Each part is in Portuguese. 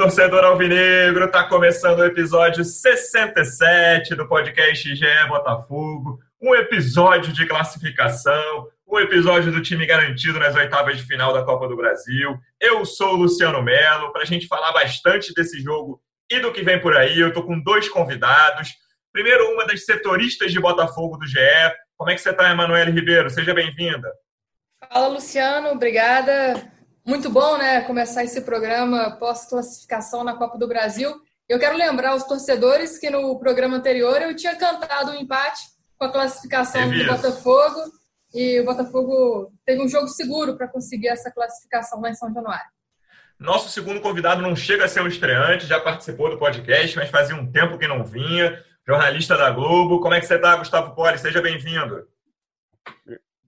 Torcedor alvinegro! Tá começando o episódio 67 do podcast GE Botafogo. Um episódio de classificação, um episódio do time garantido nas oitavas de final da Copa do Brasil. Eu sou o Luciano Melo, para a gente falar bastante desse jogo e do que vem por aí. Eu tô com dois convidados. Primeiro, uma das setoristas de Botafogo do GE. Como é que você está, Emanuele Ribeiro? Seja bem-vinda. Fala, Luciano. Obrigada muito bom, né, começar esse programa pós-classificação na Copa do Brasil. Eu quero lembrar os torcedores que no programa anterior eu tinha cantado um empate com a classificação do Botafogo e o Botafogo teve um jogo seguro para conseguir essa classificação lá em São Januário. Nosso segundo convidado não chega a ser um estreante, já participou do podcast, mas fazia um tempo que não vinha. Jornalista da Globo. Como é que você está, Gustavo Poli? Seja bem-vindo.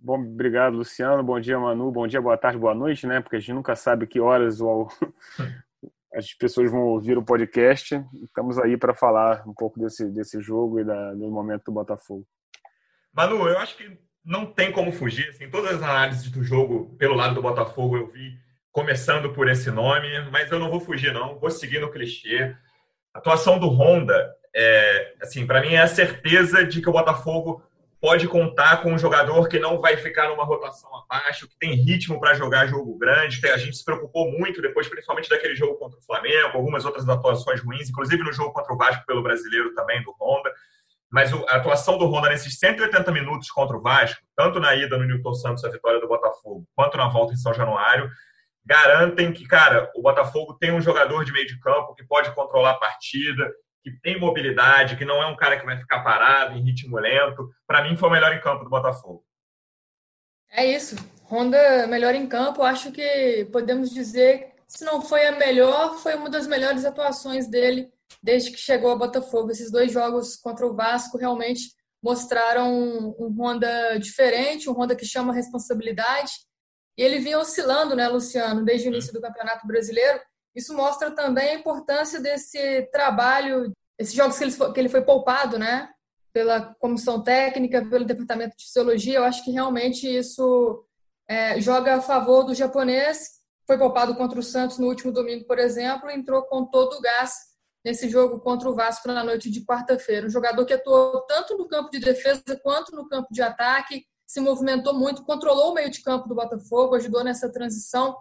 Bom, obrigado, Luciano. Bom dia, Manu. Bom dia, boa tarde, boa noite, né? Porque a gente nunca sabe que horas as pessoas vão ouvir o podcast. Estamos aí para falar um pouco desse, desse jogo e da, do momento do Botafogo. Manu, eu acho que não tem como fugir. Assim, todas as análises do jogo pelo lado do Botafogo eu vi começando por esse nome, mas eu não vou fugir, não. Vou seguir no clichê. A atuação do Honda, é, assim, para mim é a certeza de que o Botafogo pode contar com um jogador que não vai ficar numa rotação abaixo, que tem ritmo para jogar jogo grande. A gente se preocupou muito depois, principalmente daquele jogo contra o Flamengo, algumas outras atuações ruins, inclusive no jogo contra o Vasco pelo brasileiro também, do Honda. Mas a atuação do Honda nesses 180 minutos contra o Vasco, tanto na ida no Newton Santos, a vitória do Botafogo, quanto na volta em São Januário, garantem que, cara, o Botafogo tem um jogador de meio de campo que pode controlar a partida, que tem mobilidade, que não é um cara que vai ficar parado em ritmo lento. Para mim, foi o melhor em campo do Botafogo. É isso. Honda melhor em campo. Acho que podemos dizer, se não foi a melhor, foi uma das melhores atuações dele desde que chegou ao Botafogo. Esses dois jogos contra o Vasco realmente mostraram um Honda diferente, um Honda que chama responsabilidade. E ele vinha oscilando, né, Luciano, desde o início do Campeonato Brasileiro isso mostra também a importância desse trabalho, esses jogos que ele foi, que ele foi poupado, né? Pela comissão técnica, pelo departamento de fisiologia. Eu acho que realmente isso é, joga a favor do japonês. Foi poupado contra o Santos no último domingo, por exemplo, e entrou com todo o gás nesse jogo contra o Vasco na noite de quarta-feira. Um jogador que atuou tanto no campo de defesa quanto no campo de ataque, se movimentou muito, controlou o meio de campo do Botafogo, ajudou nessa transição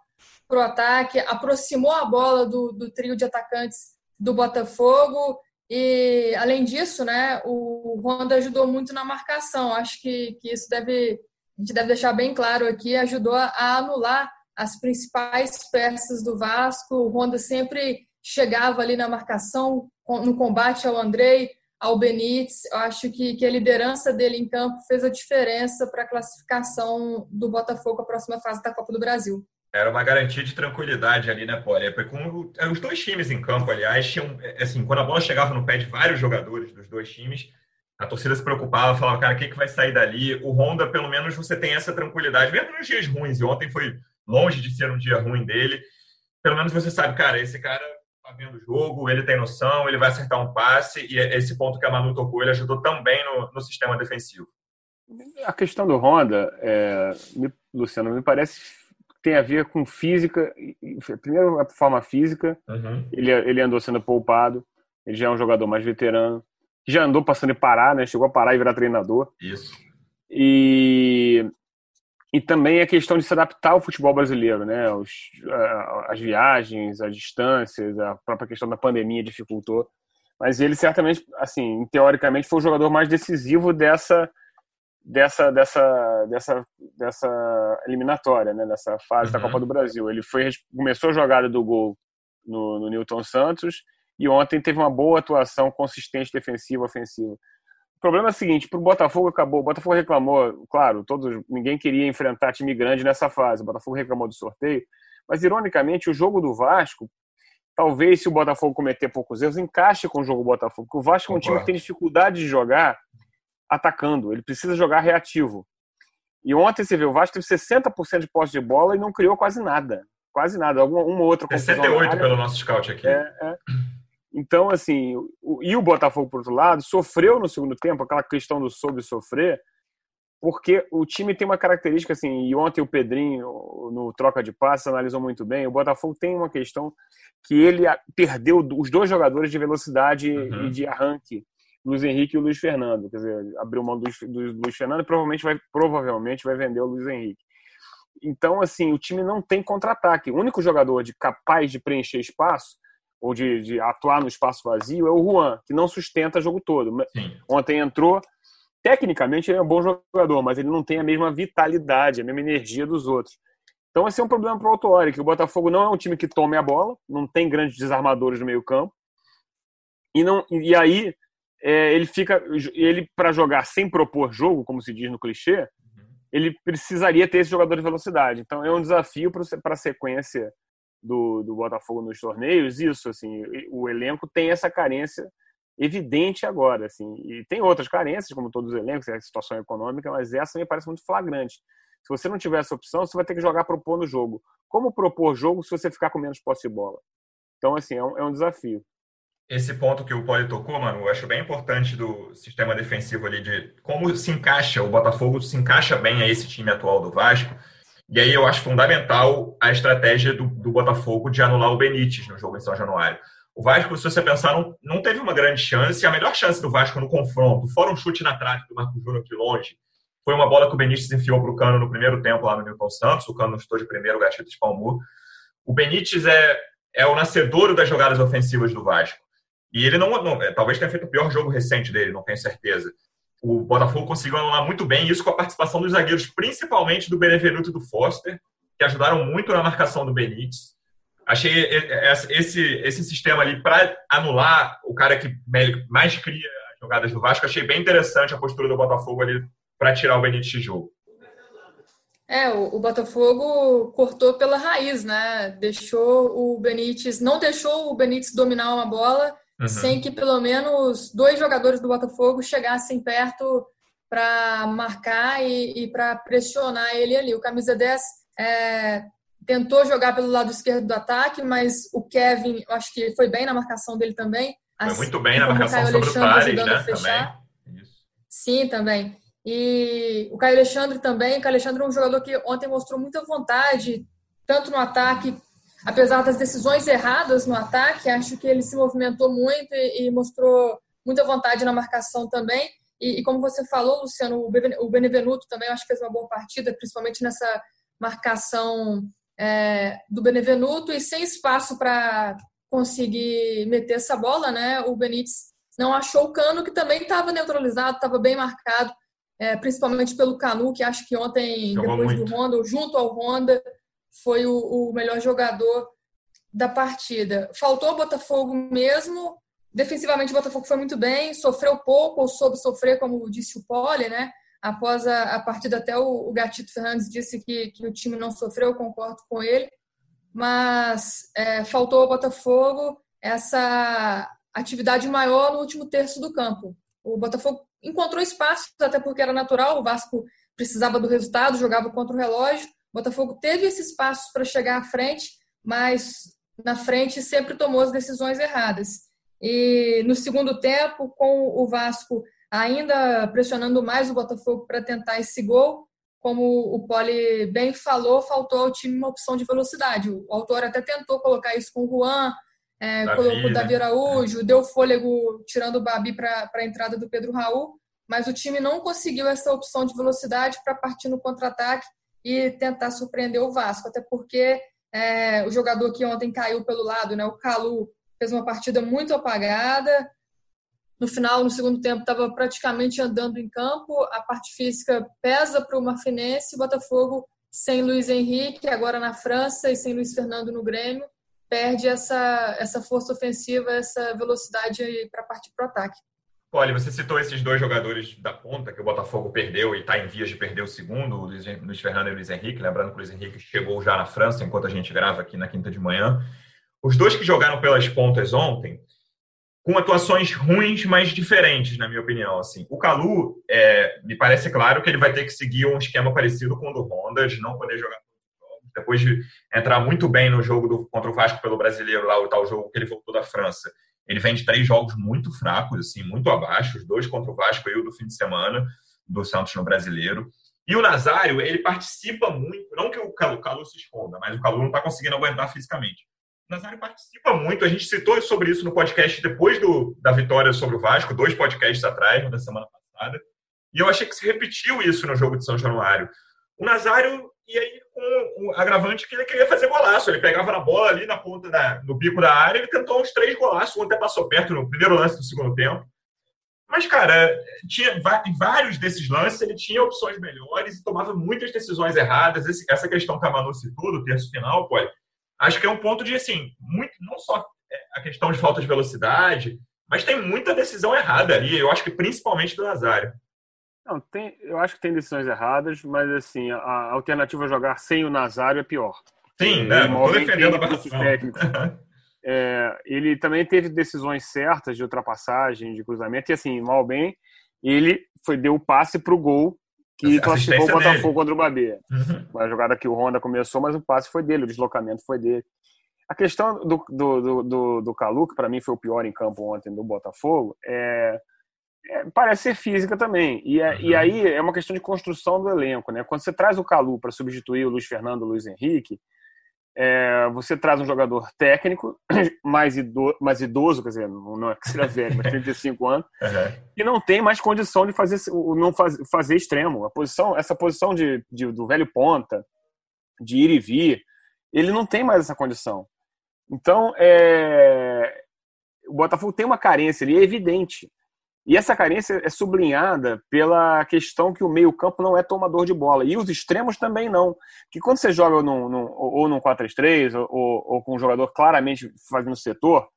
para o ataque, aproximou a bola do, do trio de atacantes do Botafogo. E, além disso, né, o Honda ajudou muito na marcação. Acho que, que isso deve, a gente deve deixar bem claro aqui, ajudou a anular as principais peças do Vasco. O Honda sempre chegava ali na marcação, no combate ao Andrei, ao Benítez. Eu acho que, que a liderança dele em campo fez a diferença para a classificação do Botafogo a próxima fase da Copa do Brasil. Era uma garantia de tranquilidade ali, né, Poli? É, com é, os dois times em campo, aliás, tinham, é, assim, quando a bola chegava no pé de vários jogadores dos dois times, a torcida se preocupava, falava, cara, o que, que vai sair dali? O Honda, pelo menos, você tem essa tranquilidade, mesmo nos dias ruins, e ontem foi longe de ser um dia ruim dele, pelo menos você sabe, cara, esse cara tá vendo o jogo, ele tem noção, ele vai acertar um passe, e esse ponto que a Manu tocou, ele ajudou também no, no sistema defensivo. A questão do Honda, é, me, Luciano, me parece tem a ver com física. Primeiro, a forma física. Uhum. Ele, ele andou sendo poupado. Ele já é um jogador mais veterano. Já andou passando de parar, né? Chegou a parar e virar treinador. Isso. E, e também a questão de se adaptar ao futebol brasileiro, né? Os, as viagens, as distâncias, a própria questão da pandemia dificultou. Mas ele certamente, assim, teoricamente, foi o jogador mais decisivo dessa dessa dessa dessa dessa eliminatória, né, dessa fase uhum. da Copa do Brasil. Ele foi começou a jogada do gol no, no Newton Santos e ontem teve uma boa atuação consistente defensiva ofensiva. O problema é o seguinte, para o Botafogo acabou, o Botafogo reclamou, claro, todos ninguém queria enfrentar time grande nessa fase. O Botafogo reclamou do sorteio, mas ironicamente o jogo do Vasco talvez se o Botafogo cometer poucos erros, encaixe com o jogo Botafogo. Porque o Vasco é um time que tem dificuldade de jogar atacando, ele precisa jogar reativo. E ontem você viu, o Vasco teve 60% de posse de bola e não criou quase nada. Quase nada, alguma uma outra 68 pelo nosso scout aqui. É, é. Então, assim, o, e o Botafogo, por outro lado, sofreu no segundo tempo, aquela questão do soube sofrer, porque o time tem uma característica, assim, e ontem o Pedrinho, no troca de passes, analisou muito bem, o Botafogo tem uma questão que ele perdeu os dois jogadores de velocidade uhum. e de arranque, Luiz Henrique e o Luiz Fernando. Quer dizer, abriu mão do, do, do Luiz Fernando e provavelmente vai, provavelmente vai vender o Luiz Henrique. Então, assim, o time não tem contra-ataque. O único jogador de capaz de preencher espaço ou de, de, atuar no espaço vazio é o Juan, que não sustenta o jogo todo. Sim. Ontem entrou, tecnicamente ele é um bom jogador, mas ele não tem a mesma vitalidade, a mesma energia dos outros. Então esse é um problema para o Autuori, que o Botafogo não é um time que tome a bola, não tem grandes desarmadores no meio campo, e, não, e aí é, ele fica, ele para jogar sem propor jogo, como se diz no clichê, ele precisaria ter esse jogador de velocidade. Então é um desafio para a sequência do, do Botafogo nos torneios. Isso, assim, o elenco tem essa carência evidente agora, assim, e tem outras carências, como todos os elencos, é a situação econômica, mas essa me parece muito flagrante. Se você não tiver essa opção, você vai ter que jogar propor no jogo. Como propor jogo se você ficar com menos posse de bola? Então, assim, é um, é um desafio esse ponto que o Poli tocou, mano, eu acho bem importante do sistema defensivo ali, de como se encaixa, o Botafogo se encaixa bem a esse time atual do Vasco. E aí eu acho fundamental a estratégia do, do Botafogo de anular o Benítez no jogo em São Januário. O Vasco, se você pensar, não, não teve uma grande chance. A melhor chance do Vasco no confronto, fora um chute na trave do Marco Júnior de longe, foi uma bola que o Benítez enfiou para o Cano no primeiro tempo lá no Milton Santos. O Cano chutou de primeiro, o Gatito de Palmu. O Benítez é, é o nascedouro das jogadas ofensivas do Vasco. E ele não, não, é, talvez tenha feito o pior jogo recente dele, não tenho certeza. O Botafogo conseguiu anular muito bem isso com a participação dos zagueiros, principalmente do Benevenuto e do Foster, que ajudaram muito na marcação do Benítez. Achei esse, esse sistema ali para anular o cara que mais cria as jogadas do Vasco, achei bem interessante a postura do Botafogo ali para tirar o Benítez de jogo. É, o, o, Botafogo cortou pela raiz, né? Deixou o Benítez, não deixou o Benítez dominar uma bola uhum. sem que pelo menos dois jogadores do Botafogo chegassem perto para marcar e, e para pressionar ele ali. O camisa 10 é, tentou jogar pelo lado esquerdo do ataque, mas o Kevin, eu acho que foi bem na marcação dele também. Foi assim, muito bem na marcação sobre o Tales, né? Também. Sim, também. E o Caio Alexandre também. O Caio Alexandre é um jogador que ontem mostrou muita vontade, tanto no ataque apesar das decisões erradas no ataque, acho que ele se movimentou muito e, e mostrou muita vontade na marcação também. E, e, como você falou, Luciano, o Benevenuto também acho que fez uma boa partida, principalmente nessa marcação é, do Benevenuto e sem espaço para conseguir meter essa bola, né? O Benítez não achou o Cano, que também estava neutralizado, estava bem marcado, é, principalmente pelo Canu, que acho que ontem, Jogou depois muito. do Honda, junto ao Honda, foi o, o melhor jogador da partida. Faltou o Botafogo mesmo. Defensivamente, o Botafogo foi muito bem, sofreu pouco ou soube sofrer, como disse o Poli, né? Após a, a partida, até o, o, Gatito Fernandes disse que, que o time não sofreu, eu concordo com ele. Mas é, faltou ao Botafogo essa atividade maior no último terço do campo. O Botafogo encontrou espaço, até porque era natural, o Vasco precisava do resultado, jogava contra o relógio, o Botafogo teve esse espaço para chegar à frente, mas na frente sempre tomou as decisões erradas. E no segundo tempo, com o Vasco ainda pressionando mais o Botafogo para tentar esse gol, como o Poli bem falou, faltou ao time uma opção de velocidade. O autor até tentou colocar isso com o Juan, é, Davi, colocou o Davi né? Araújo, deu fôlego tirando o Babi para a entrada do Pedro Raul, mas o time não conseguiu essa opção de velocidade para partir no contra-ataque e tentar surpreender o Vasco, até porque é, o jogador que ontem caiu pelo lado, né, o Calu, fez uma partida muito apagada. No final, no segundo tempo, estava praticamente andando em campo. A parte física pesa para o Marfinense. Botafogo, sem Luiz Henrique, agora na França, e sem Luiz Fernando no Grêmio, perde essa, essa força ofensiva, essa velocidade para partir para o ataque. Olha, você citou esses dois jogadores da ponta que o Botafogo perdeu e está em vias de perder o segundo, o Luiz, Fernando e o Luiz Henrique. Lembrando que o Luiz Henrique chegou já na França enquanto a gente grava aqui na quinta de manhã. os dois que jogaram pelas pontas ontem, com atuações ruins, mas diferentes, na minha opinião. Assim, o Calu, é, me parece claro que ele vai ter que seguir um esquema parecido com o do Honda, de não poder jogar depois de entrar muito bem no jogo do, contra o Vasco pelo Brasileiro, lá o tal jogo que ele voltou da França. Ele vem de três jogos muito fracos, assim, muito abaixo, os dois contra o Vasco e o do fim de semana do Santos no Brasileiro. E o Nazário, ele participa muito, não que o Calu, Calu se esconda, mas o Calu não está conseguindo aguentar fisicamente. O Nazário participa muito, a gente citou sobre isso no podcast depois do, da vitória sobre o Vasco, dois podcasts atrás, na semana passada, e eu achei que se repetiu isso no jogo de São Januário. O Nazário, e aí com o agravante que ele queria fazer golaço, ele pegava na bola ali na ponta, da, no bico da área, ele tentou uns três golaços, um até passou perto no primeiro lance do segundo tempo, mas, cara, tinha vários desses lances ele tinha opções melhores e tomava muitas decisões erradas. Esse, essa questão que a Manu citou, do terço final, pô, acho que é um ponto de, assim, muito, não só é, a questão de falta de velocidade, mas tem muita decisão errada ali. Eu acho que principalmente do Nazário. Não, tem, eu acho que tem decisões erradas, mas assim, a alternativa a jogar sem o Nazário é pior. Sim, né? Não estou defendendo a barração. É, ele também teve decisões certas de ultrapassagem, de cruzamento, e assim, mal bem, ele foi, deu o passe para o gol que classificou o Botafogo dele. contra o Babê. Uhum. A jogada que o Honda começou, mas o passe foi dele, o deslocamento foi dele. A questão do, do, do, do, do Calu, que para mim foi o pior em campo ontem do Botafogo, é, é parece ser física também. E, é, uhum. e aí é uma questão de construção do elenco. Né? Quando você traz o Calu para substituir o Luiz Fernando o Luiz Henrique, é, você traz um jogador técnico, mais idoso, mais idoso quer dizer, não é que seja velho, mas 35 anos, uhum. e não tem mais condição de fazer, não faz, fazer extremo. A posição, essa posição de, de, do velho ponta, de ir e vir, ele não tem mais essa condição. Então, é, o Botafogo tem uma carência ali, é evidente. E essa carência é sublinhada pela questão que o meio-campo não é tomador de bola. E os extremos também não. Que quando você joga num, num, ou num 4-3-3 ou, ou, com um jogador claramente fazendo setor,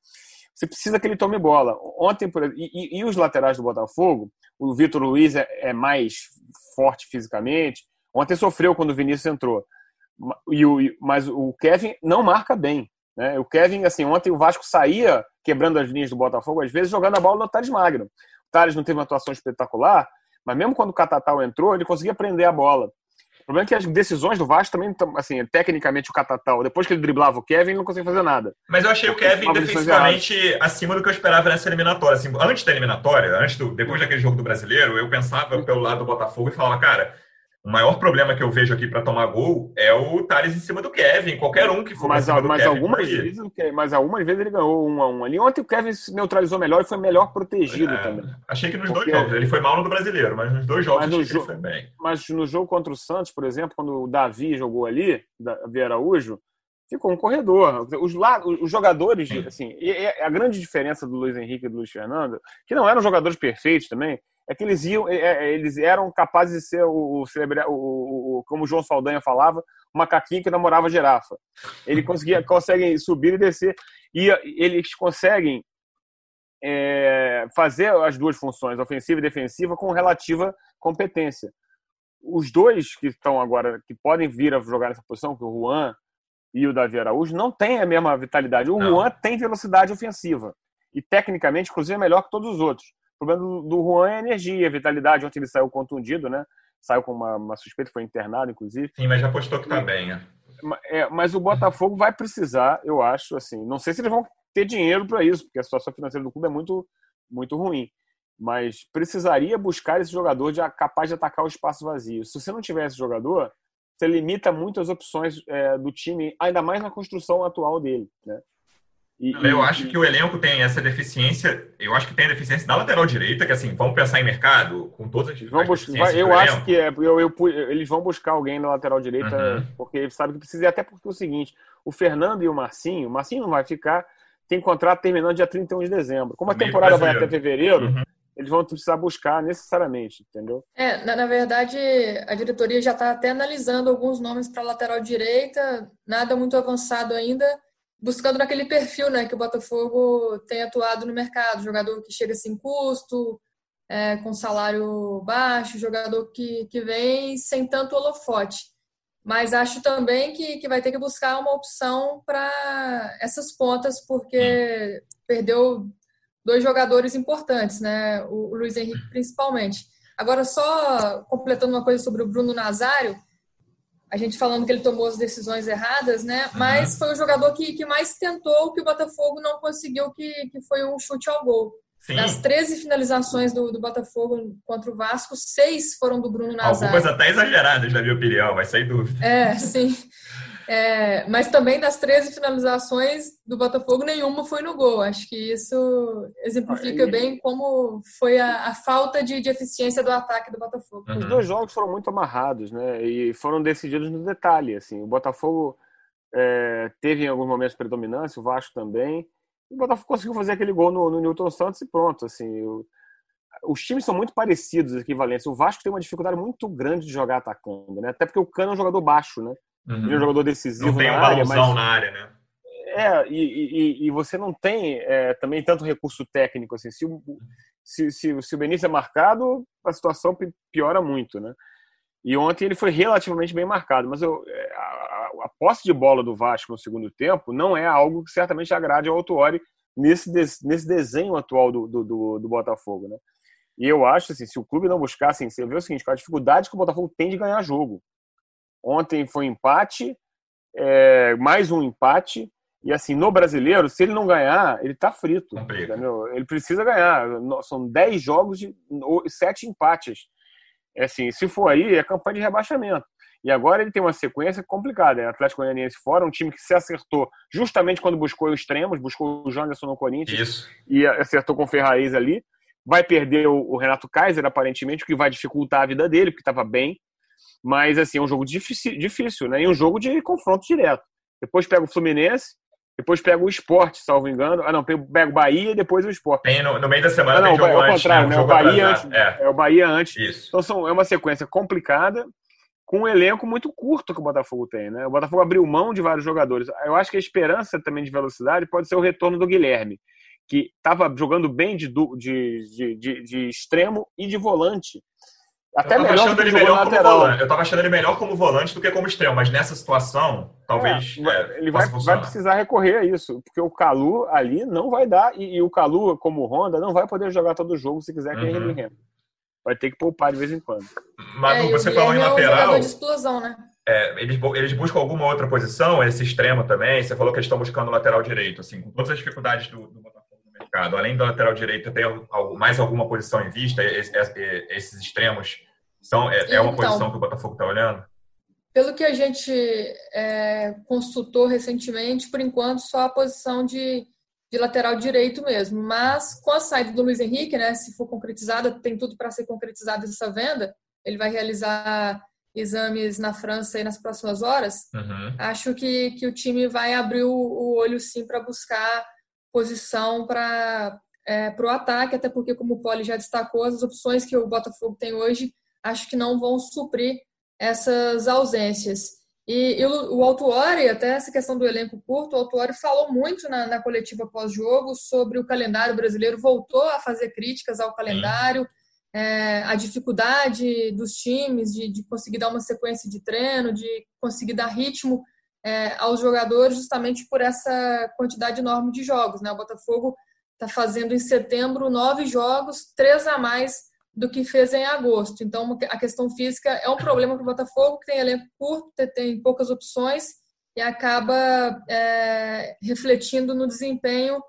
você precisa que ele tome bola. Ontem, por, e, e, os laterais do Botafogo, o Vitor Luiz é, é, mais forte fisicamente. Ontem sofreu quando o Vinícius entrou. E o, mas o Kevin não marca bem. Né? O Kevin, assim, ontem o Vasco saía quebrando as linhas do Botafogo, às vezes jogando a bola no Thales Magno. Thales não teve uma atuação espetacular, mas mesmo quando o Catatal entrou, ele conseguia prender a bola. O problema é que as decisões do Vasco também, assim, tecnicamente o Catatal, depois que ele driblava o Kevin, ele não conseguia fazer nada. Mas eu achei o Kevin defensivamente acima do que eu esperava nessa eliminatória. Assim, antes da eliminatória, antes do, depois daquele jogo do brasileiro, eu pensava pelo lado do Botafogo e falava, cara, o maior problema que eu vejo aqui para tomar gol é o Thales em cima do Kevin, qualquer um que for mas, mas Kevin, algumas vezes, mas algumas vezes ele ganhou um a um ali. Ontem o Kevin se neutralizou melhor e foi melhor protegido é, também. Achei que nos Porque... dois jogos. Ele foi mal no do brasileiro, mas nos dois jogos no jo... ele foi bem. Mas no jogo contra o Santos, por exemplo, quando o Davi jogou ali, Davi Araújo, ficou um corredor. Os, lá, os jogadores, assim, e a grande diferença do Luiz Henrique e do Luiz Fernando, que não eram jogadores perfeitos também, é que eles iam, é, é, eles eram capazes de ser o, o, o, como o João Saldanha falava, o macaquinho que namorava girafa. Ele conseguia, conseguem subir e descer e eles conseguem é, fazer as duas funções, ofensiva e defensiva, com relativa competência. Os dois que estão agora, que podem vir a jogar nessa posição, que o Juan e o Davi Araújo, não têm a mesma vitalidade. O não. Juan tem velocidade ofensiva e tecnicamente, inclusive, é melhor que todos os outros. O problema do, do Juan é a energia, a vitalidade. Ontem ele saiu contundido, né? Saiu com uma, uma suspeita, foi internado, inclusive. Sim, mas já postou que tá bem, né? É, mas o Botafogo vai precisar, eu acho, assim. Não sei se eles vão ter dinheiro para isso, porque a situação financeira do clube é muito, muito ruim. Mas precisaria buscar esse jogador de, capaz de atacar o espaço vazio. Se você não tiver esse jogador, você limita muito as opções é, do time, ainda mais na construção atual dele. Né? E, eu e, acho que o elenco tem essa deficiência. Eu acho que tem a deficiência da lateral direita, que assim, vamos pensar em mercado com todas as, vão Eu acho elenco. que é, eu, eu, eles vão buscar alguém na lateral direita, uhum. porque eles sabem que precisa. Até porque é o seguinte: o Fernando e o Marcinho, o Marcinho não vai ficar, tem contrato terminando dia 31 de dezembro. Como a temporada vai até fevereiro, uhum. eles vão precisar buscar necessariamente, entendeu? É, na, na verdade, a diretoria já está até analisando alguns nomes para lateral direita, nada muito avançado ainda buscando naquele perfil né, que o Botafogo tem atuado no mercado. Jogador que chega sem custo, é, com salário baixo, jogador que, que vem sem tanto holofote. mas acho também que, que vai ter que buscar uma opção para essas pontas, porque perdeu dois jogadores importantes, né? O, o Luiz Henrique principalmente. Agora, só completando uma coisa sobre o Bruno Nazário, a gente falando que ele tomou as decisões erradas, né? Mas foi o jogador que, que mais tentou, que o Botafogo não conseguiu, que, que foi um chute ao gol. Sim. Das 13 finalizações do, do Botafogo contra o Vasco, seis foram do Bruno Nazário. Algumas até exageradas, na minha opinião, mas sem dúvida. É, sim. É, mas também das 13 finalizações do Botafogo, nenhuma foi no gol. Acho que isso exemplifica bem como foi a, a falta de, de, eficiência do ataque do Botafogo. Os dois jogos foram muito amarrados, né? E foram decididos no detalhe. Assim, o Botafogo é, teve em alguns momentos predominância, o Vasco também o Botafogo conseguiu fazer aquele gol no, no Newton Santos e pronto. Assim, o, os times são muito parecidos, equivalentes. O Vasco tem uma dificuldade muito grande de jogar atacando, né? Até porque o Cano é um jogador baixo, né? Uhum. Ele é um jogador decisivo não tem um na área, mas... na área, né? É, e, e, e você não tem é, também tanto recurso técnico assim. Se o, se, se, se o Benício é marcado, a situação piora muito, né? E ontem ele foi relativamente bem marcado, mas eu, é, a posse de bola do Vasco no segundo tempo não é algo que certamente agrade ao Autuori nesse, nesse desenho atual do, do, do, do Botafogo, né? E eu acho assim, se o clube não buscasse, assim, você vê o seguinte, a dificuldade que o Botafogo tem de ganhar jogo. Ontem foi um empate, é, mais um empate, e assim, no brasileiro, se ele não ganhar, ele tá frito. Entendeu? Ele precisa ganhar. São 10 jogos de 7 empates. É assim, se for aí, é campanha de rebaixamento. E agora ele tem uma sequência complicada. É Atlético Goianiense fora, um time que se acertou justamente quando buscou os extremos, buscou o Janderson no Corinthians Isso. e acertou com o Ferrariz ali. Vai perder o Renato Kaiser, aparentemente, o que vai dificultar a vida dele, porque estava bem. Mas, assim, é um jogo difícil, difícil, né? E um jogo de confronto direto. Depois pega o Fluminense, depois pega o esporte, salvo engano. Ah, não, pega o Bahia e depois o esporte. Tem no, no meio da semana ah, não, tem jogo é o contrário, né? né? O Bahia antes. É. é. o Bahia antes. Isso. Então são, é uma sequência complicada com um elenco muito curto que o Botafogo tem, né? O Botafogo abriu mão de vários jogadores. Eu acho que a esperança também de velocidade pode ser o retorno do Guilherme, que estava jogando bem de, de, de, de, extremo e de volante. Até melhor do que ele melhor lateral. Volante. Eu estava achando ele melhor como volante do que como extremo, mas nessa situação, talvez. É, é, ele vai, vai, precisar recorrer a isso, porque o Calu ali não vai dar, e, e o Calu, como Honda, não vai poder jogar todo o jogo se quiser que uhum. ele vai ter que poupar de vez em quando. Manu, é, você falou em lateral. É de explosão, né? É, eles, eles buscam alguma outra posição, esse extremo também. Você falou que eles estão buscando lateral direito, assim, com todas as dificuldades do, do Botafogo no mercado. Além do lateral direito, tem algo, mais alguma posição em vista? esses extremos são, é, é uma então, posição que o Botafogo está olhando? Pelo que a gente é, consultou recentemente, por enquanto, só a posição de de lateral direito mesmo. Mas com a saída do Luiz Henrique, né, se for concretizada, tem tudo para ser concretizada essa venda. Ele vai realizar exames na França aí nas próximas horas. Uhum. Acho que, que o time vai abrir o, o olho sim para buscar posição para é, o ataque, até porque, como o Poli já destacou, as opções que o Botafogo tem hoje acho que não vão suprir essas ausências. E, e o, o Autuori, até essa questão do elenco curto, o Autuori falou muito na, na coletiva pós-jogo sobre o calendário brasileiro, voltou a fazer críticas ao calendário, é, a dificuldade dos times de, de, conseguir dar uma sequência de treino, de conseguir dar ritmo é, aos jogadores, justamente por essa quantidade enorme de jogos. Né? O Botafogo está fazendo em setembro nove jogos, três a mais do que fez em agosto. Então, a questão física é um problema para o Botafogo, que tem elenco curto, tem poucas opções e acaba é, refletindo no desempenho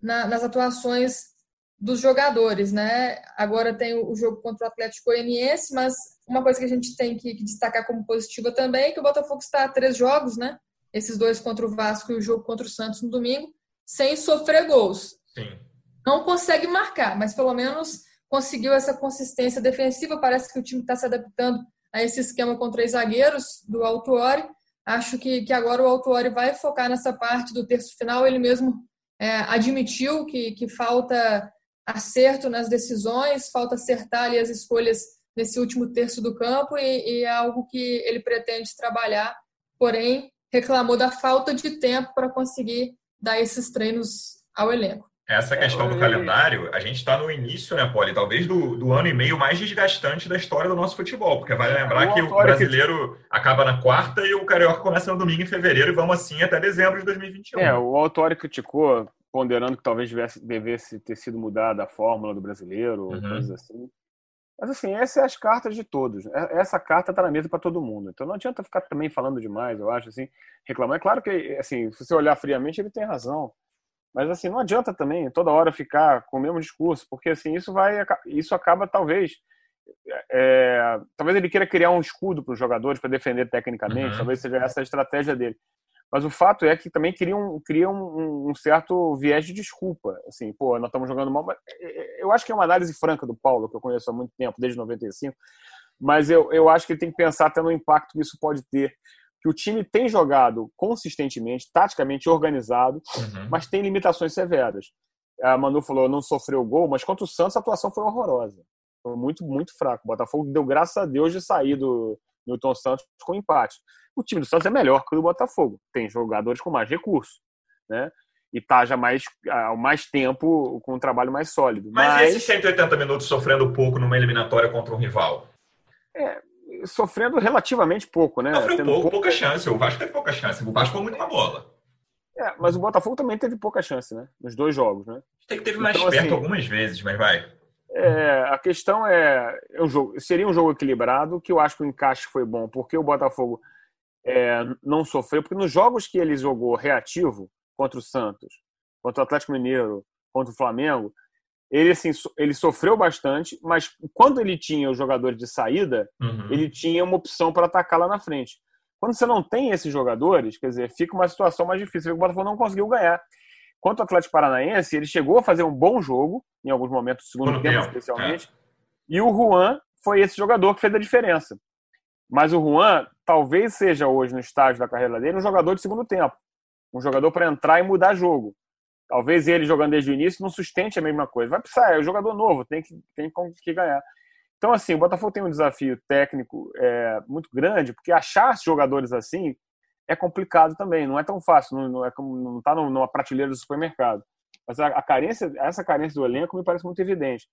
na, nas atuações dos jogadores, né? Agora tem o, jogo contra o Atlético Goianiense, mas uma coisa que a gente tem que, que, destacar como positiva também é que o Botafogo está a três jogos, né? Esses dois contra o Vasco e o jogo contra o Santos no domingo, sem sofrer gols. Sim. Não consegue marcar, mas pelo menos conseguiu essa consistência defensiva. Parece que o time está se adaptando a esse esquema com três zagueiros do Autuori. Acho que, que agora o Autuori vai focar nessa parte do terço final. Ele mesmo é, admitiu que, que falta acerto nas decisões, falta acertar ali as escolhas nesse último terço do campo e, e é algo que ele pretende trabalhar. Porém, reclamou da falta de tempo para conseguir dar esses treinos ao elenco. Essa questão do calendário, a gente está no início, né, Poli? Talvez do, do ano e meio mais desgastante da história do nosso futebol, porque vale lembrar o que o brasileiro acaba na quarta e o carioca começa no domingo em fevereiro e vamos assim até dezembro de 2021. É, o autor criticou, ponderando que talvez devesse, devesse ter sido mudada a fórmula do brasileiro, uhum. coisas assim. Mas assim, essas são as cartas de todos. É, essa carta está na mesa para todo mundo. Então não adianta ficar também falando demais, eu acho, assim, reclamar. É claro que, assim, se você olhar friamente, ele tem razão. Mas assim, não adianta também toda hora ficar com o mesmo discurso, porque assim, isso vai isso acaba talvez é, talvez ele queira criar um escudo para os jogadores para defender tecnicamente, uhum. talvez seja essa a estratégia dele. Mas o fato é que também cria um, cria um, um, certo viés de desculpa. Assim, pô, nós estamos jogando mal. Mas é, é, eu acho que é uma análise franca do Paulo, que eu conheço há muito tempo, desde 95. Mas eu, eu acho que ele tem que pensar até no impacto que isso pode ter que o time tem jogado consistentemente, taticamente organizado, uhum. mas tem limitações severas. A Manu falou, não sofreu gol, mas contra o Santos a atuação foi horrorosa. Foi muito, muito fraco. O Botafogo deu graças a Deus de sair do Newton Santos com empate. O time do Santos é melhor que o do Botafogo. Tem jogadores com mais recursos, né? E tá já mais, há mais tempo com um trabalho mais sólido. Mas, mas... esses 180 minutos sofrendo pouco numa eliminatória contra um rival? É, sofrendo relativamente pouco, né? Sofreu pouco, pouca... pouca chance. O Vasco teve pouca chance. O Vasco foi muito na bola. É, mas o Botafogo também teve pouca chance, né? Nos dois jogos, né? Tem que teve mais então, perto assim, algumas vezes, mas vai. É, a questão é, é um jogo, seria um jogo equilibrado, que eu acho que o encaixe foi bom, porque o Botafogo é, não sofreu, porque nos jogos que ele jogou reativo contra o Santos, contra o Atlético Mineiro, contra o Flamengo, ele assim, ele sofreu bastante, mas quando ele tinha os jogadores de saída, uhum. ele tinha uma opção para atacar lá na frente. Quando você não tem esses jogadores, quer dizer, fica uma situação mais difícil. O Botafogo não conseguiu ganhar. Quanto ao Atlético Paranaense, ele chegou a fazer um bom jogo, em alguns momentos, segundo tempo, tempo especialmente, é. e o Juan foi esse jogador que fez a diferença. Mas o Juan talvez seja hoje, no estágio da carreira dele, um jogador de segundo tempo. Um jogador para entrar e mudar jogo. Talvez ele jogando desde o início não sustente a mesma coisa. Vai precisar, é um jogador novo, tem que, tem que ganhar. Então, assim, o Botafogo tem um desafio técnico é, muito grande, porque achar jogadores assim é complicado também, não é tão fácil, não, não é como não está numa prateleira do supermercado. Mas a, a, carência, essa carência do elenco me parece muito evidente.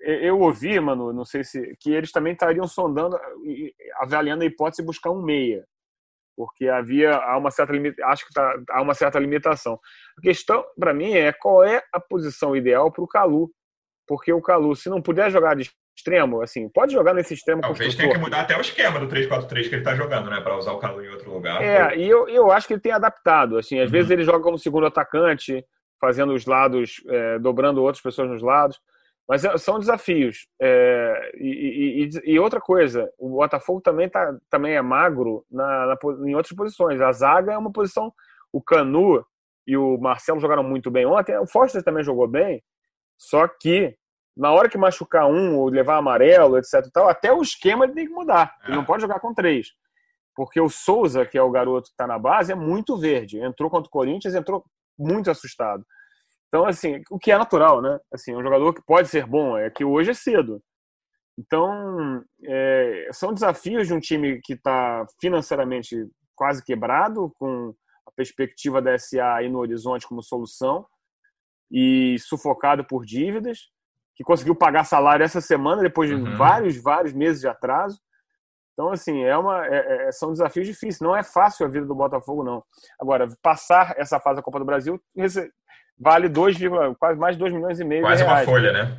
Eu ouvi, mano, não sei se que eles também estariam sondando, avaliando a hipótese de buscar um meia porque havia há uma certa acho que tá, há uma certa limitação. A questão para mim é qual é a posição ideal para o Calu, porque o Calu, se não puder jogar de extremo, assim, pode jogar nesse extremo. Talvez tenha que mudar até o esquema do 3-4-3 que ele está jogando, né, para usar o Calu em outro lugar. É, e eu, eu acho que ele tem adaptado, assim, às uhum. vezes ele joga como segundo atacante, fazendo os lados, é, dobrando outras pessoas nos lados. Mas é, são desafios. É, e, e, e, outra coisa, o Botafogo também, tá, também é magro na, na, em outras posições. A zaga é uma posição. O Canu e o Marcelo jogaram muito bem ontem. O Foster também jogou bem. Só que na hora que machucar um ou levar amarelo, etc. Tal, até o esquema ele tem que mudar. Ele não pode jogar com três. Porque o Souza, que é o garoto que está na base, é muito verde. Entrou contra o Corinthians, entrou muito assustado. Então, assim, o que é natural, né? Assim, um jogador que pode ser bom, é que hoje é cedo. Então, é, são desafios de um time que está financeiramente quase quebrado, com a perspectiva da SA aí no horizonte como solução, e sufocado por dívidas, que conseguiu pagar salário essa semana, depois de uhum. vários, vários meses de atraso. Então, assim, é uma, é, é, são desafios difíceis. Não é fácil a vida do Botafogo, não. Agora, passar essa fase da Copa do Brasil vale 2, quase mais de 2 milhões e meio Quase uma folha, né?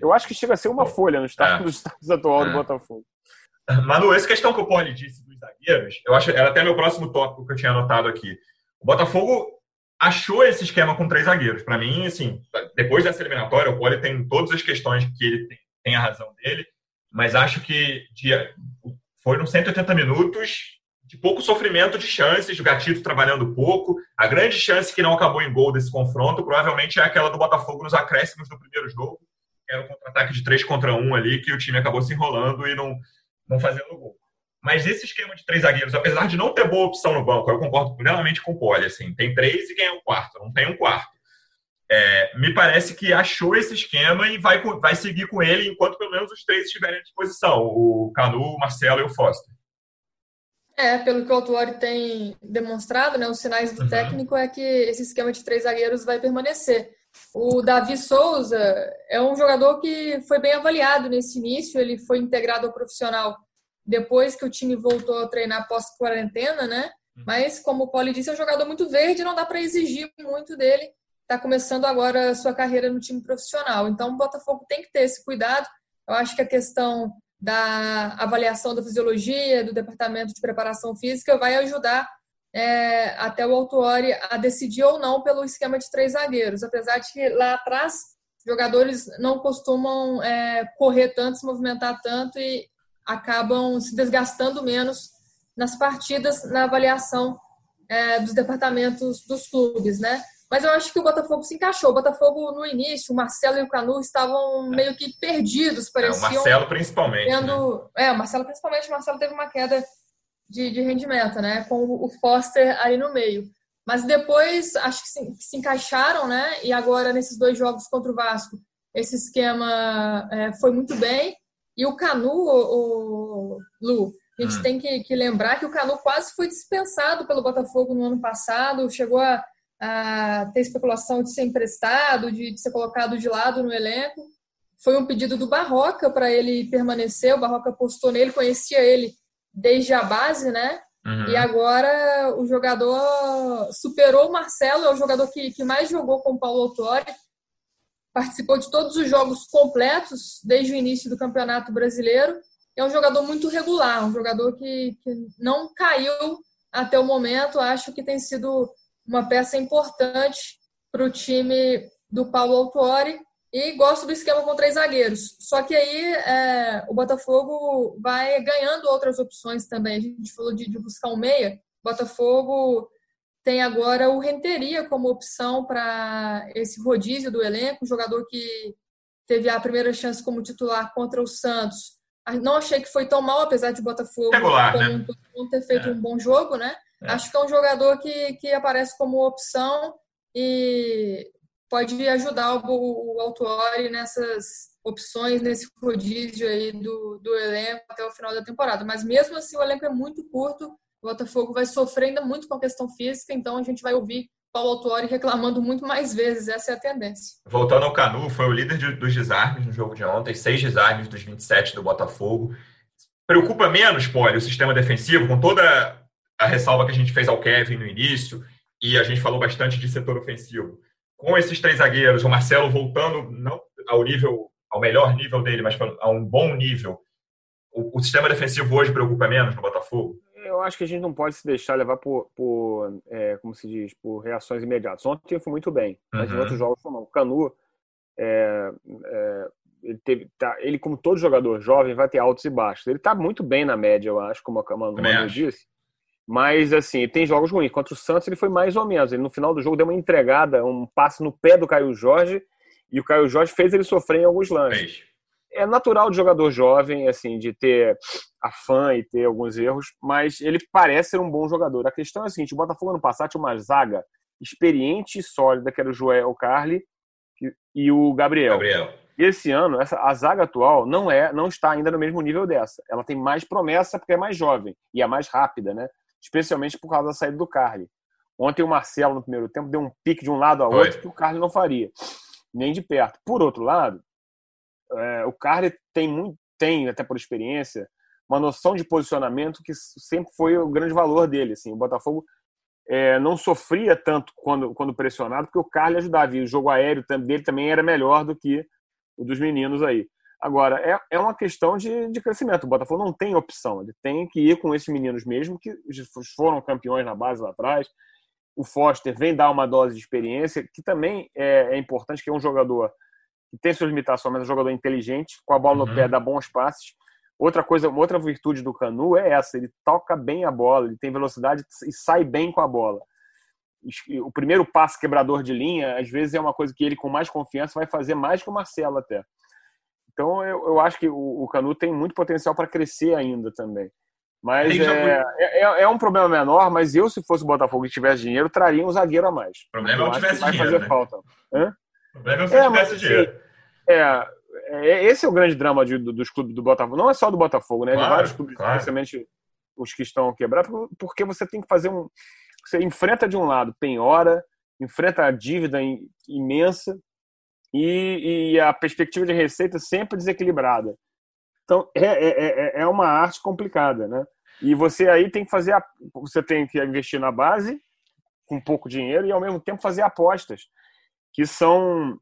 Eu acho que chega a ser uma folha no estado, é. status atual é. do Botafogo. Manu, essa questão que o Poli disse dos zagueiros, eu acho era até meu próximo tópico que eu tinha anotado aqui. O Botafogo achou esse esquema com três zagueiros. Para mim, assim, depois dessa eliminatória, o Poli tem todas as questões que ele tem, tem a razão dele, mas acho que de, foram 180 minutos de pouco sofrimento de chances, o Gatito trabalhando pouco. A grande chance que não acabou em gol desse confronto provavelmente é aquela do Botafogo nos acréscimos do primeiro jogo. Era um contra-ataque de 3 contra 1 ali, que o time acabou se enrolando e não, não fazendo gol. Mas esse esquema de três zagueiros, apesar de não ter boa opção no banco, eu concordo plenamente com o Poli. Assim, tem três e quem é o quarto? Não tem um quarto. É, me parece que achou esse esquema e vai, vai seguir com ele enquanto pelo menos os três estiverem à disposição: o Canu, o Marcelo e o Foster. É, pelo que o Autuori tem demonstrado, né, os sinais do uhum. técnico é que esse esquema de três zagueiros vai permanecer. O Davi Souza é um jogador que foi bem avaliado nesse início, ele foi integrado ao profissional depois que o time voltou a treinar pós-quarentena, né? Uhum. Mas, como o Poli disse, é um jogador muito verde, não dá para exigir muito dele. Está começando agora a sua carreira no time profissional. Então, o Botafogo tem que ter esse cuidado. Eu acho que a questão da avaliação da fisiologia, do departamento de preparação física, vai ajudar é, até o Autuori a decidir ou não pelo esquema de três zagueiros. Apesar de que lá atrás, jogadores não costumam é, correr tanto, se movimentar tanto e acabam se desgastando menos nas partidas, na avaliação é, dos departamentos dos clubes, né? Mas eu acho que o Botafogo se encaixou. O Botafogo, no início, o Marcelo e o Canu estavam meio que perdidos, pareciam. É, o Marcelo, principalmente. Tendo... Né? É, o Marcelo, principalmente. O Marcelo teve uma queda de, de rendimento, né? Com o Foster ali no meio. Mas depois, acho que se, se encaixaram, né? E agora, nesses dois jogos contra o Vasco, esse esquema é, foi muito bem. E o Canu, o, o Lu, a gente hum. tem que, que, lembrar que o Canu quase foi dispensado pelo Botafogo no ano passado, chegou a, a ter especulação de ser emprestado, de, de, ser colocado de lado no elenco. Foi um pedido do Barroca para ele permanecer, o Barroca apostou nele, conhecia ele desde a base, né? Uhum. E agora o jogador superou o Marcelo, é o jogador que, que mais jogou com o Paulo Autori, participou de todos os jogos completos desde o início do Campeonato Brasileiro. É um jogador muito regular, um jogador que, que não caiu até o momento. Acho que tem sido uma peça importante para o time do Paulo Autori e gosto do esquema com três zagueiros. Só que aí é, o Botafogo vai ganhando outras opções também. A gente falou de, de buscar um meia. O Botafogo tem agora o Renteria como opção para esse rodízio do elenco, um jogador que teve a primeira chance como titular contra o Santos. Não achei que foi tão mal, apesar de Botafogo Regular, né? não ter feito é. um bom jogo, né? É. Acho que é um jogador que, que aparece como opção e pode ajudar o, o Autuori nessas opções, nesse rodízio aí do, do elenco até o final da temporada. Mas mesmo assim, o elenco é muito curto, o Botafogo vai sofrer ainda muito com a questão física, então a gente vai ouvir Paulo Autuori reclamando muito mais vezes, essa é a tendência. Voltando ao Canu, foi o líder de, dos desarmes no jogo de ontem, seis desarmes dos 27 do Botafogo. Preocupa menos, Poli, o sistema defensivo, com toda a ressalva que a gente fez ao Kevin no início, e a gente falou bastante de setor ofensivo com esses três zagueiros, o Marcelo voltando não ao nível, ao melhor nível dele, mas a um bom nível, o, o sistema defensivo hoje preocupa menos no Botafogo? Eu acho que a gente não pode se deixar levar por, por é, como se diz, por reações imediatas. Ontem foi muito bem, mas uhum. em outros jogos não. O Canu, é, é, ele, teve, tá, ele, como todo jogador jovem, vai ter altos e baixos. Ele está muito bem na média, eu acho, como a Manu disse. Mas, assim, tem jogos ruins. Contra o Santos, ele foi mais ou menos. Ele, no final do jogo, deu uma entregada, um passe no pé do Caio Jorge, e o Caio Jorge fez ele sofrer em alguns lances. É natural de jogador jovem, assim, de ter afã e ter alguns erros, mas ele parece ser um bom jogador. A questão é a seguinte: o Botafogo ano passado tinha uma zaga experiente e sólida, que era o Joel Carli e o Gabriel. Gabriel. E esse ano, essa, a zaga atual não é, não está ainda no mesmo nível dessa. Ela tem mais promessa porque é mais jovem e é mais rápida, né? Especialmente por causa da saída do Carly. Ontem o Marcelo, no primeiro tempo, deu um pique de um lado a outro que o Carly não faria, nem de perto. Por outro lado, é, o Carly tem, muito, tem, até por experiência, uma noção de posicionamento que sempre foi o grande valor dele. Assim. O Botafogo é, não sofria tanto quando, quando pressionado, porque o Carly ajudava. E o jogo aéreo dele também era melhor do que o dos meninos aí. Agora, é, é uma questão de, de crescimento. O Botafogo não tem opção. Ele tem que ir com esses meninos mesmo, que foram campeões na base lá atrás. O Foster vem dar uma dose de experiência, que também é, é importante, que é um jogador que tem suas limitações, mas é um jogador inteligente, com a bola uhum. no pé, dá bons passes. Outra coisa, outra virtude do Canu é essa, ele toca bem a bola, ele tem velocidade e sai bem com a bola. O primeiro passe quebrador de linha, às vezes é uma coisa que ele com mais confiança vai fazer mais que o Marcelo até. Então eu, eu acho que o, o Canu tem muito potencial para crescer ainda também. Mas é, é, é, é, um problema menor, mas eu, se fosse o Botafogo e tivesse dinheiro, traria um zagueiro a mais. O problema é não tivesse vai dinheiro. Fazer né? falta. Hã? O problema é se é, tivesse dinheiro. É, é, esse é o grande drama de, dos clubes do Botafogo. Não é só do Botafogo, né? Claro, de vários clubes, claro. especialmente os que estão quebrados, porque você tem que fazer um. Você enfrenta de um lado penhora, enfrenta a dívida imensa e, e a perspectiva de receita sempre desequilibrada. Então, é, é, é, é uma arte complicada, né? E você aí tem que fazer, a, você tem que investir na base com pouco dinheiro e ao mesmo tempo fazer apostas que são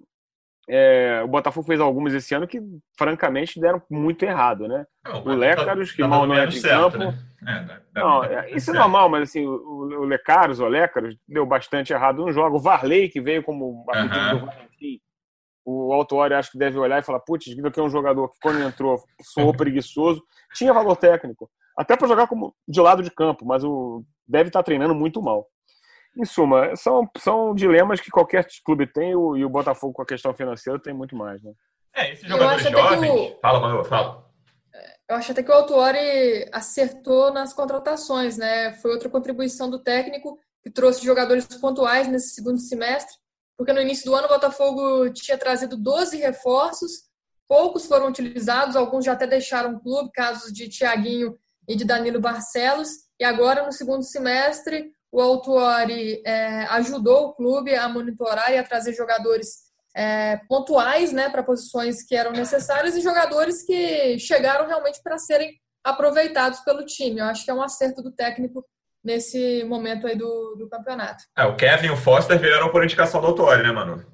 é, o Botafogo fez algumas esse ano que, francamente, deram muito errado, né? Não, o Lecaros, tá, que tá mal não entra em campo. Né? É, não, é, isso é normal, mas assim, o, o Lecaros, o Lecaros, deu bastante errado no jogo. O Varley, que veio como a pedido do Valentim, o Autuori acho que deve olhar e falar: putz, aqui é um jogador que, quando entrou, soou preguiçoso, tinha valor técnico, até para jogar como de lado de campo, mas o deve estar tá treinando muito mal. Em suma, são, são dilemas que qualquer clube tem e o, Botafogo, com a questão financeira, tem muito mais. Né? É, esses jogadores jovens. O... Fala, Manu, fala. Eu acho até que o Autuori acertou nas contratações, né? Foi outra contribuição do técnico que trouxe jogadores pontuais nesse segundo semestre, porque no início do ano o Botafogo tinha trazido 12 reforços, poucos foram utilizados, alguns já até deixaram o clube, casos de Tiaguinho e de Danilo Barcelos, e agora no segundo semestre o Autuori é, ajudou o clube a monitorar e a trazer jogadores é, pontuais né, para posições que eram necessárias e jogadores que chegaram realmente para serem aproveitados pelo time. Eu acho que é um acerto do técnico nesse momento aí do, do campeonato. É, o Kevin e o Foster vieram por indicação do Autuori, né, Manu?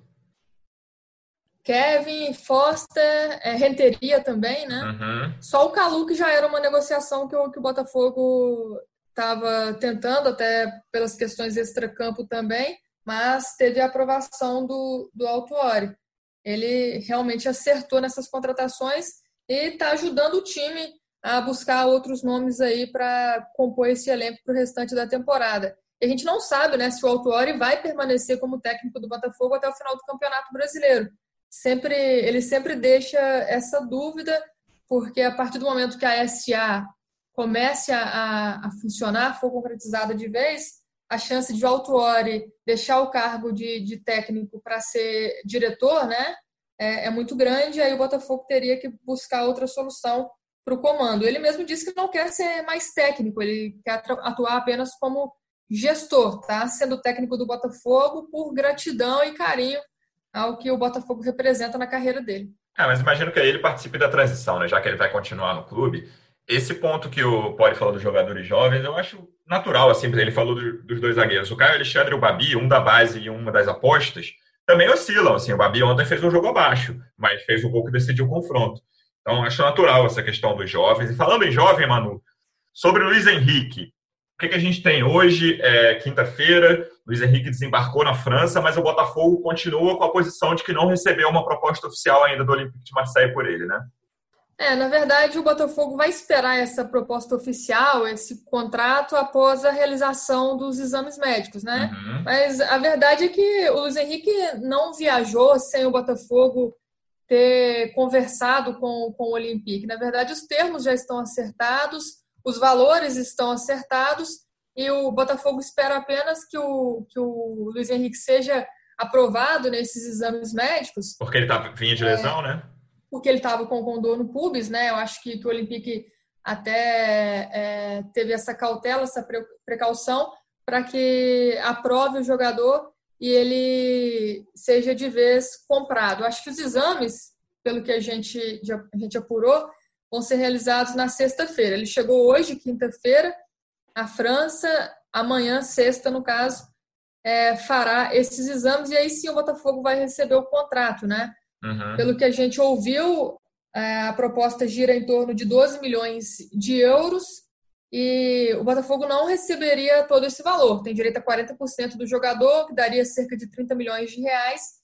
Kevin, Foster, é, Renteria também, né? Uhum. Só o Calu que já era uma negociação que o, que o Botafogo estava tentando, até pelas questões extra-campo também, mas teve a aprovação do, do Autuori. Ele realmente acertou nessas contratações e está ajudando o time a buscar outros nomes aí para compor esse elenco para o restante da temporada. E a gente não sabe né, se o Autuori vai permanecer como técnico do Botafogo até o final do Campeonato Brasileiro. Sempre, ele sempre deixa essa dúvida, porque a partir do momento que a SA comece a, a funcionar, for concretizada de vez, a chance de o Autuori deixar o cargo de, de técnico para ser diretor, né, é, é, muito grande. Aí o Botafogo teria que buscar outra solução para o comando. Ele mesmo disse que não quer ser mais técnico, ele quer atuar apenas como gestor, tá? Sendo técnico do Botafogo por gratidão e carinho ao que o Botafogo representa na carreira dele. É, mas imagino que ele participe da transição, né? Já que ele vai continuar no clube esse ponto que o Poli falou dos jogadores jovens, eu acho natural, assim, ele falou dos dois zagueiros. O Caio Alexandre e o Babi, um da base e uma das apostas, também oscilam, assim. O Babi ontem fez um jogo abaixo, mas fez o gol que decidiu o confronto. Então, acho natural essa questão dos jovens. E falando em jovem, Manu, sobre o Luiz Henrique, o que, que a gente tem hoje? É quinta-feira, Luiz Henrique desembarcou na França, mas o Botafogo continua com a posição de que não recebeu uma proposta oficial ainda do Olympique de Marseille por ele, né? É, na verdade, o Botafogo vai esperar essa proposta oficial, esse contrato, após a realização dos exames médicos, né? Uhum. Mas a verdade é que o Luiz Henrique não viajou sem o Botafogo ter conversado com, com o Olympique. Na verdade, os termos já estão acertados, os valores estão acertados, e o Botafogo espera apenas que o, que o Luiz Henrique seja aprovado nesses exames médicos. Porque ele tá, vinha de lesão, é, né? porque ele estava com o condor no pubis, né? Eu acho que, que o Olympique até é, teve essa cautela, essa precaução para que aprove o jogador e ele seja de vez comprado. Acho que os exames, pelo que a gente, a gente apurou, vão ser realizados na sexta-feira. Ele chegou hoje, quinta-feira, a França, amanhã, sexta, no caso, é, fará esses exames e aí sim o Botafogo vai receber o contrato, né? Uhum. Pelo que a gente ouviu, é, a proposta gira em torno de 12 milhões de euros e o Botafogo não receberia todo esse valor. Tem direito a 40% do jogador, que daria cerca de 30 milhões de reais.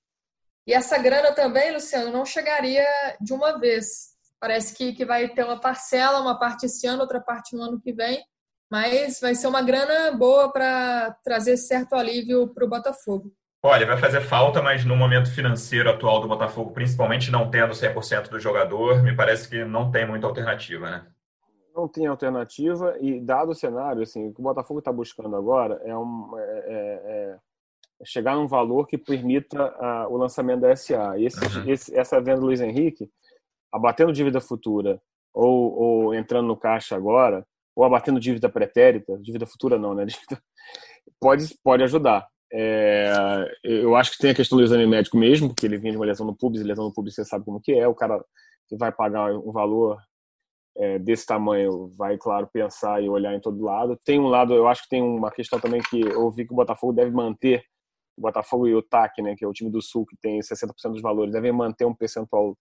E essa grana também, Luciano, não chegaria de uma vez. Parece que, que vai ter uma parcela, uma parte esse ano, outra parte no ano que vem. Mas vai ser uma grana boa para trazer certo alívio para o Botafogo. Olha, vai fazer falta, mas no momento financeiro atual do Botafogo, principalmente não tendo 100% do jogador, me parece que não tem muita alternativa, né? Não tem alternativa e dado o cenário, assim, o que o Botafogo está buscando agora é, um, é, é, é chegar num valor que permita a, o lançamento da SA. E esse, uhum. esse, essa venda do Luiz Henrique, abatendo dívida futura ou, ou, entrando no caixa agora, ou abatendo dívida pretérita, dívida futura não, né? pode, pode ajudar É, eu acho que tem a questão do exame médico mesmo, porque ele vinha de uma lesão no pubis, lesão no pubis você sabe como que é, o cara que vai pagar um valor é, desse tamanho vai, claro, pensar e olhar em todo lado. Tem um lado, eu acho que tem uma questão também que eu ouvi que o Botafogo deve manter, o Botafogo e o TAC, né, que é o time do Sul, que tem 60% dos valores, devem manter um percentual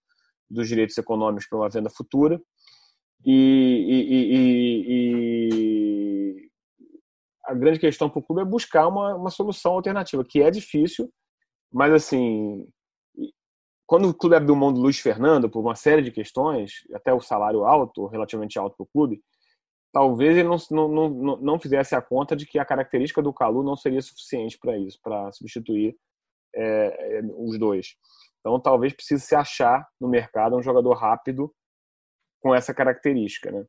dos direitos econômicos para uma venda futura. E, e, e, e a grande questão para o clube é buscar uma, uma solução alternativa, que é difícil, mas assim, quando o clube abriu mão do Luiz Fernando por uma série de questões, até o salário alto, relativamente alto para o clube, talvez ele não, não, não, não fizesse a conta de que a característica do Calu não seria suficiente para isso, para substituir é, os dois. Então, talvez precise se achar no mercado um jogador rápido com essa característica, né?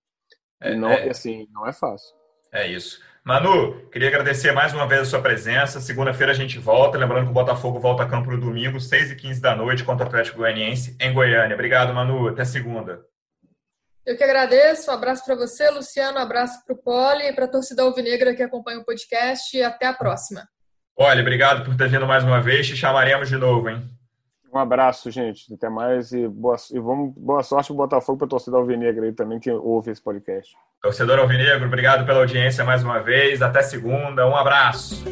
É, e não, é, assim, não é fácil. É isso. Manu, queria agradecer mais uma vez a sua presença. Segunda-feira a gente volta. Lembrando que o Botafogo volta a campo no domingo, 6 e 15 da noite, contra o Atlético Goianiense, em Goiânia. Obrigado, Manu. Até segunda. Eu que agradeço. Um abraço para você, Luciano. Um abraço para o Poli e para a torcida alvinegra que acompanha o podcast. E até a próxima. Olha, obrigado por ter vindo mais uma vez. Te chamaremos de novo, hein? Um abraço, gente. Até mais e boa, e vamos, boa sorte pro Botafogo para a torcida alvinegra aí também que ouve esse podcast. Torcedor alvinegro, obrigado pela audiência mais uma vez. Até segunda. Um abraço.